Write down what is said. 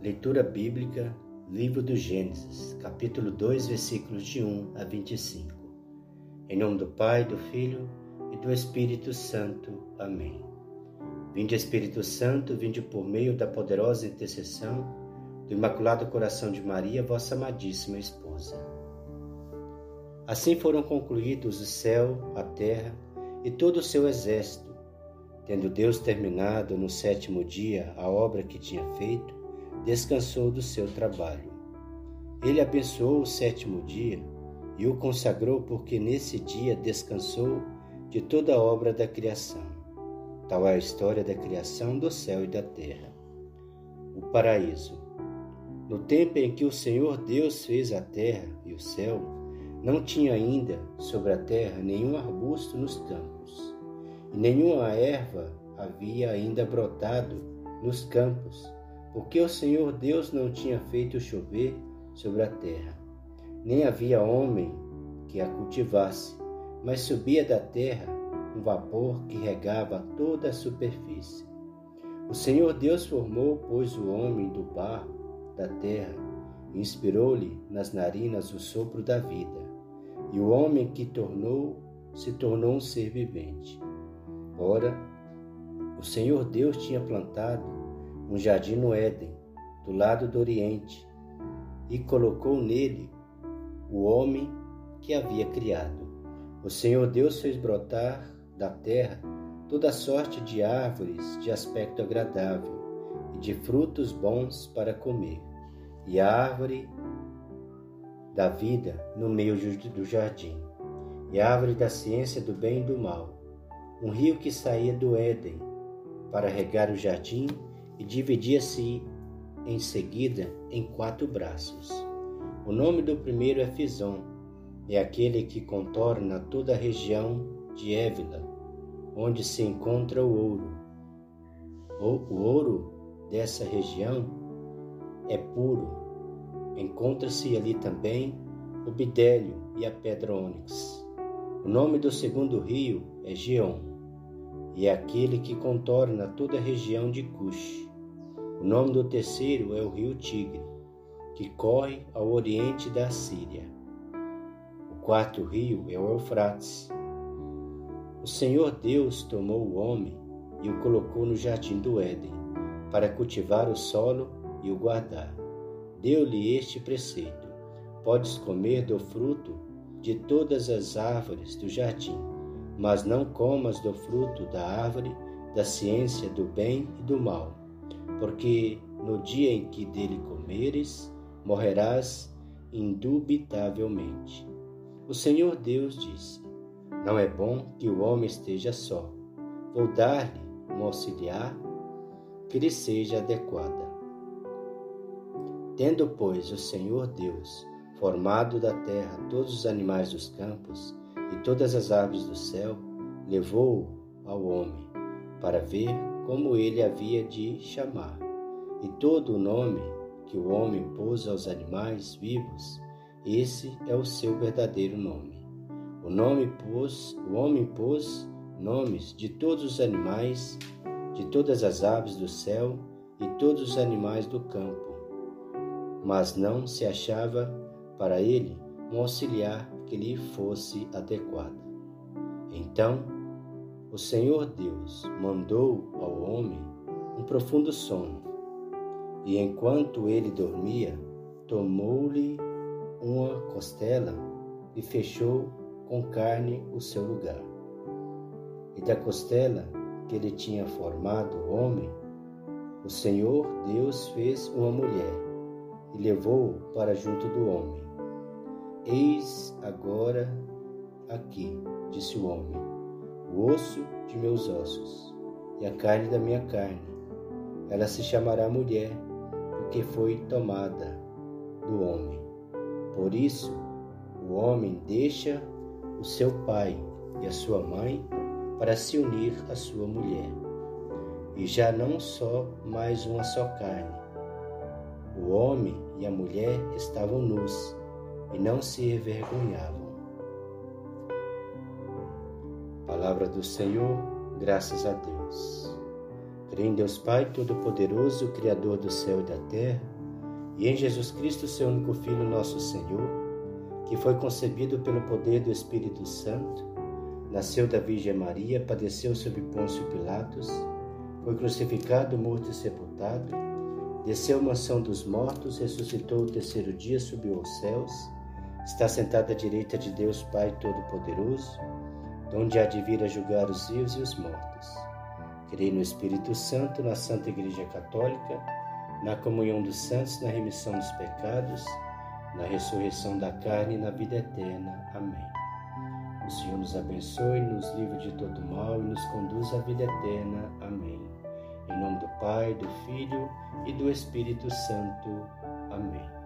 Leitura bíblica, livro do Gênesis, capítulo 2, versículos de 1 a 25. Em nome do Pai, do Filho e do Espírito Santo. Amém. Vinde Espírito Santo, vinde por meio da poderosa intercessão do Imaculado Coração de Maria, vossa amadíssima esposa. Assim foram concluídos o céu, a terra e todo o seu exército. Tendo Deus terminado no sétimo dia a obra que tinha feito, descansou do seu trabalho. Ele abençoou o sétimo dia e o consagrou porque nesse dia descansou de toda a obra da criação. Tal é a história da criação do céu e da terra. O paraíso. No tempo em que o Senhor Deus fez a terra e o céu, não tinha ainda sobre a terra nenhum arbusto nos campos, e nenhuma erva havia ainda brotado nos campos, porque o Senhor Deus não tinha feito chover sobre a terra, nem havia homem que a cultivasse, mas subia da terra um vapor que regava toda a superfície. O Senhor Deus formou, pois, o homem do barro da terra e inspirou-lhe nas narinas o sopro da vida, e o homem que tornou se tornou um ser vivente. Ora, o Senhor Deus tinha plantado um jardim no Éden, do lado do Oriente, e colocou nele o homem que havia criado. O Senhor Deus fez brotar da terra toda sorte de árvores de aspecto agradável e de frutos bons para comer, e a árvore da vida no meio do jardim, e a árvore da ciência do bem e do mal, um rio que saía do Éden para regar o jardim e dividia-se em seguida em quatro braços. O nome do primeiro é Fison, é aquele que contorna toda a região de Évila, onde se encontra o ouro. O, o ouro dessa região é puro. Encontra-se ali também o bidélio e a pedra ônix. O nome do segundo rio é Geon, e é aquele que contorna toda a região de Cush. O nome do terceiro é o rio Tigre, que corre ao oriente da Síria. O quarto rio é o Eufrates. O Senhor Deus tomou o homem e o colocou no jardim do Éden, para cultivar o solo e o guardar. Deu-lhe este preceito: Podes comer do fruto de todas as árvores do jardim, mas não comas do fruto da árvore da ciência do bem e do mal porque no dia em que dele comeres, morrerás indubitavelmente. O Senhor Deus disse: Não é bom que o homem esteja só. Vou dar-lhe um auxiliar que lhe seja adequada. Tendo, pois, o Senhor Deus formado da terra todos os animais dos campos e todas as aves do céu, levou-o ao homem para ver como ele havia de chamar. E todo o nome que o homem pôs aos animais vivos, esse é o seu verdadeiro nome. O nome pôs, o homem pôs nomes de todos os animais, de todas as aves do céu e todos os animais do campo. Mas não se achava para ele um auxiliar que lhe fosse adequado. Então o Senhor Deus mandou ao homem um profundo sono, e enquanto ele dormia, tomou-lhe uma costela e fechou com carne o seu lugar. E da costela que ele tinha formado o homem, o Senhor Deus fez uma mulher e levou-o para junto do homem. Eis agora aqui, disse o homem o osso de meus ossos e a carne da minha carne. Ela se chamará mulher, porque foi tomada do homem. Por isso, o homem deixa o seu pai e a sua mãe para se unir à sua mulher. E já não só mais uma só carne. O homem e a mulher estavam nus e não se envergonhavam. Palavra do Senhor, graças a Deus. Creio em Deus Pai Todo-Poderoso, Criador do céu e da terra, e em Jesus Cristo, seu único Filho, nosso Senhor, que foi concebido pelo poder do Espírito Santo, nasceu da Virgem Maria, padeceu sob Pôncio Pilatos, foi crucificado, morto e sepultado, desceu à mansão dos mortos, ressuscitou o terceiro dia, subiu aos céus, está sentado à direita de Deus Pai Todo-Poderoso, onde há de vir a julgar os vivos e os mortos. Creio no Espírito Santo, na Santa Igreja Católica, na comunhão dos santos, na remissão dos pecados, na ressurreição da carne e na vida eterna. Amém. O Senhor nos abençoe, nos livre de todo mal e nos conduz à vida eterna. Amém. Em nome do Pai, do Filho e do Espírito Santo. Amém.